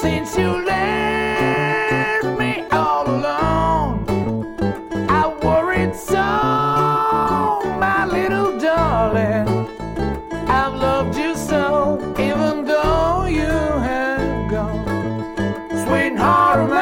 since you left me all alone. I worried so, my little darling. I've loved you so, even though you have gone, sweetheart.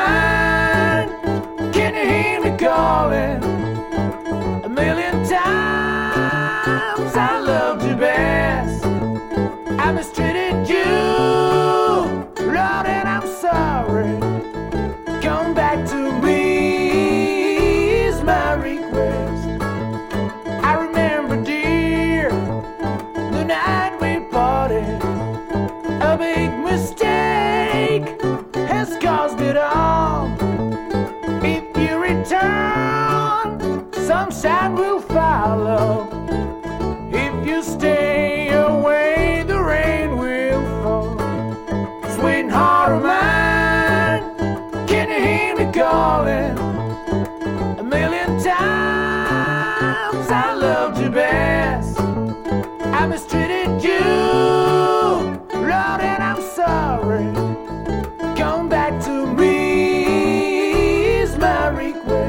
quick.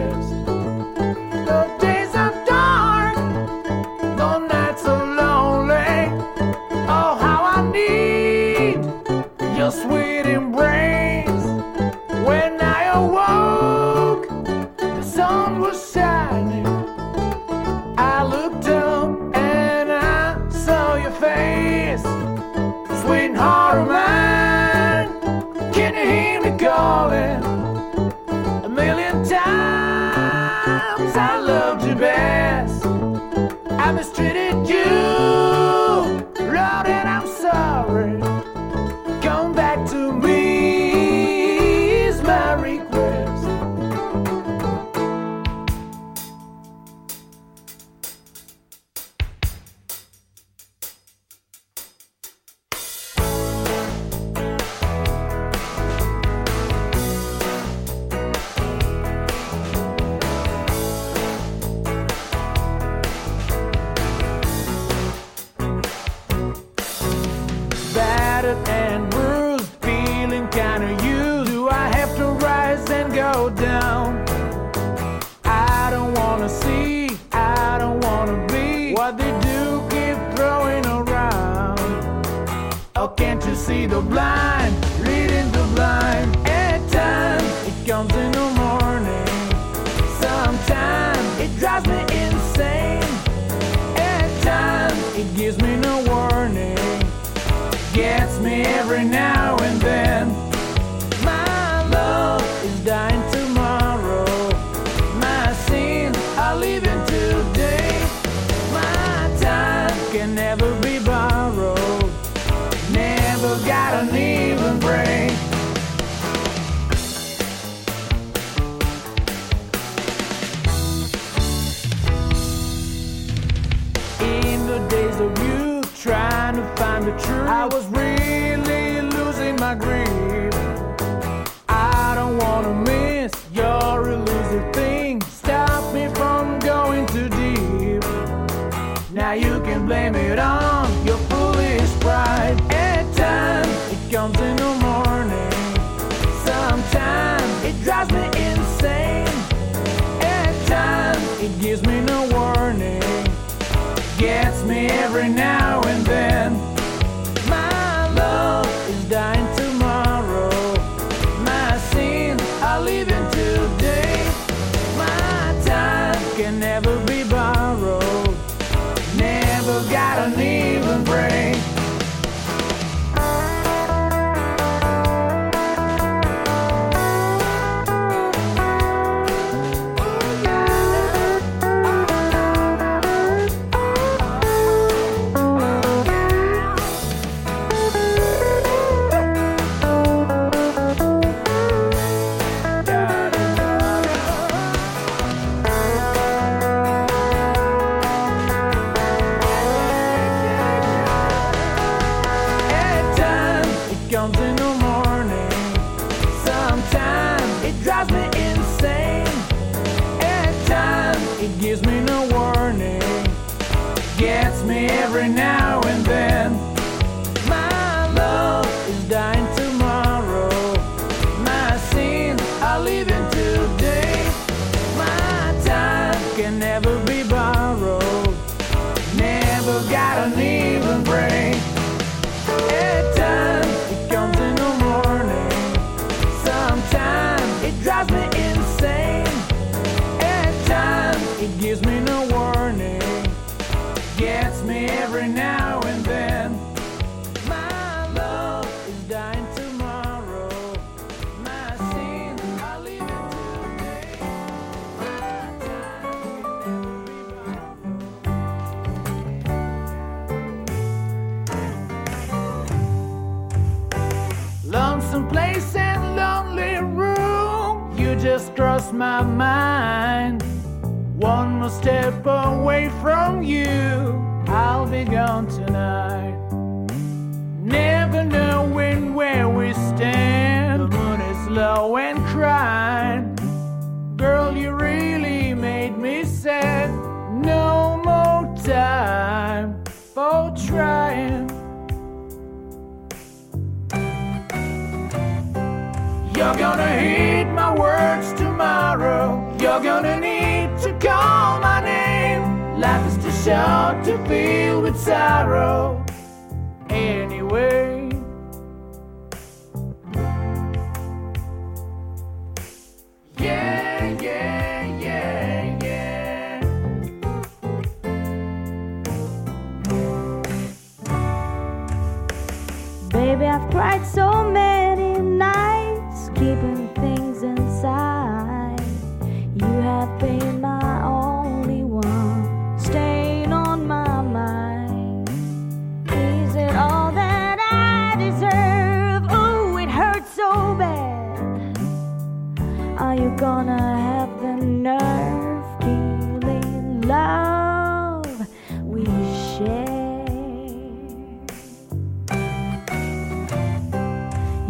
I mistreated. busted and bruised, feeling kinda used. Do I have to rise and go down? I don't wanna see, I don't wanna be what they do keep throwing around. Oh, can't you see the blind, leading the blind? At times it comes in the morning, sometimes it drives me insane. At times it gives me every now and then. My love is dying tomorrow. My sins are leaving today. My time can never be borrowed. Never got an even break. In the days of you trying to find the truth, I was real. I agree. Crossed my mind. One more step away from you. I'll be gone tonight. Never knowing where we stand. The moon is low and crying. You're gonna need to call my name. Life is too short to feel with sorrow. Anyway. Yeah, yeah, yeah, yeah. Baby, I've cried so many gonna have the nerve killing love we share?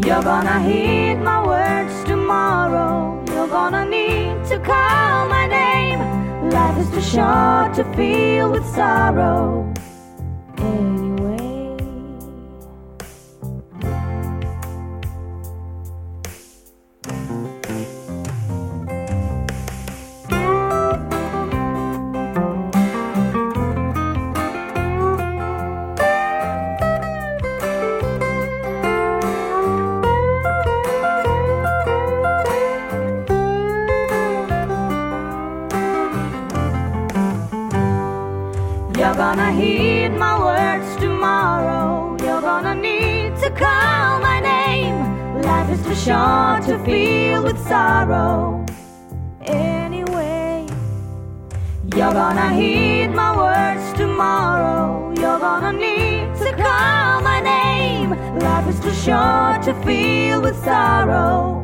You're gonna heed my words tomorrow. You're gonna need to call my name. Life is too short to feel with sorrow. Anyway. To feel with sorrow. Anyway, you're gonna heed my words tomorrow. You're gonna need to call my name. Life is too short to feel with sorrow.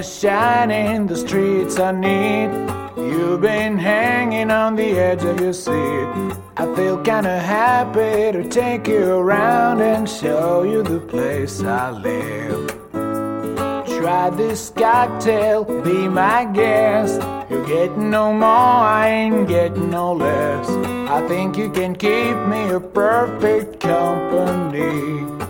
Is shining, the streets are neat. You've been hanging on the edge of your seat. I feel kinda happy to take you around and show you the place I live. Try this cocktail, be my guest. You're getting no more, I ain't getting no less. I think you can keep me a perfect company.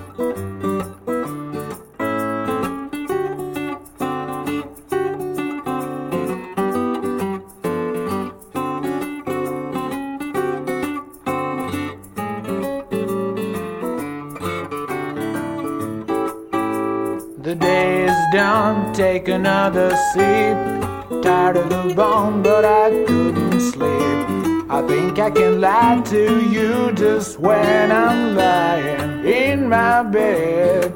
Take another sip. Tired of the bone, but I couldn't sleep. I think I can lie to you just when I'm lying in my bed.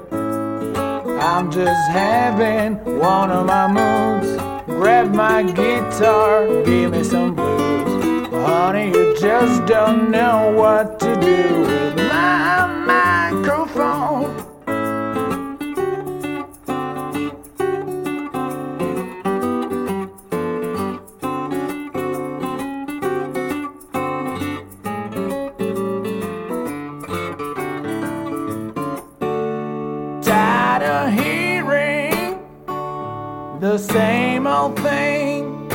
I'm just having one of my moods. Grab my guitar, give me some blues. Honey, you just don't know what to do with my microphone. The same old thing.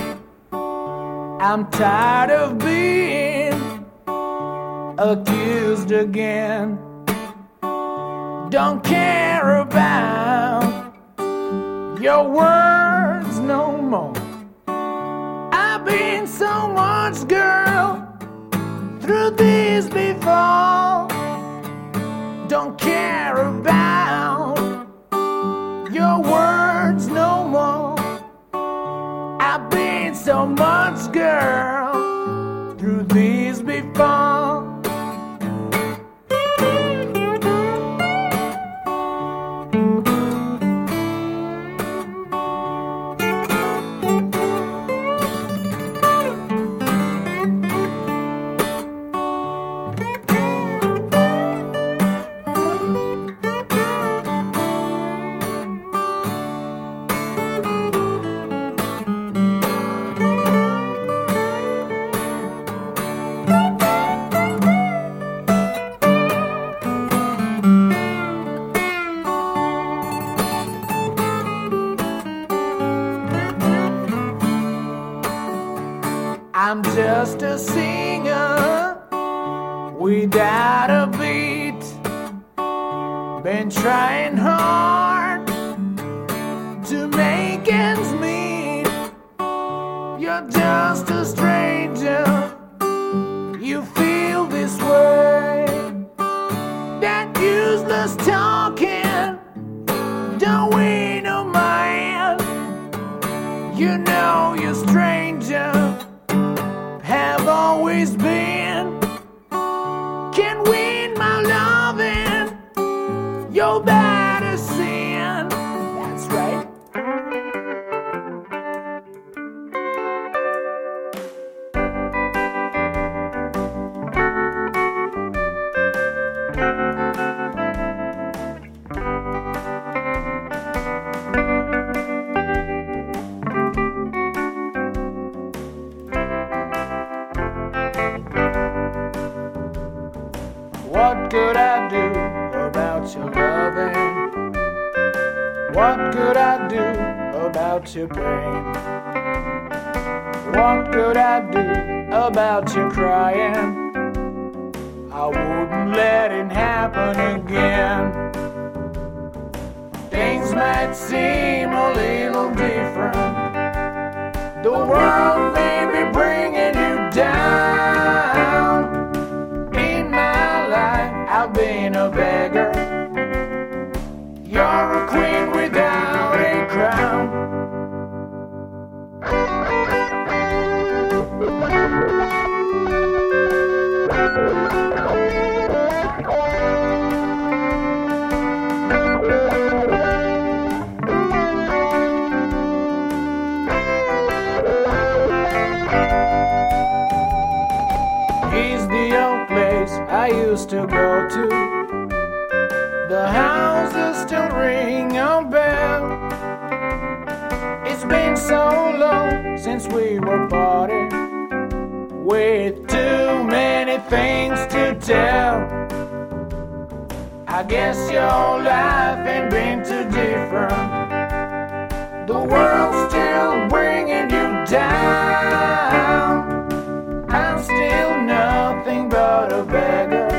I'm tired of being accused again. Don't care about your words no more. I've been so much, girl, through this before don't care about your pain? What could I do about your crying? I wouldn't let it happen again. Things might seem a little different. The world may be to go to. The houses still ring a bell. It's been so long since we were parted, with too many things to tell. I guess your life ain't been too different. The world's still bringing you down. I'm still nothing but a beggar.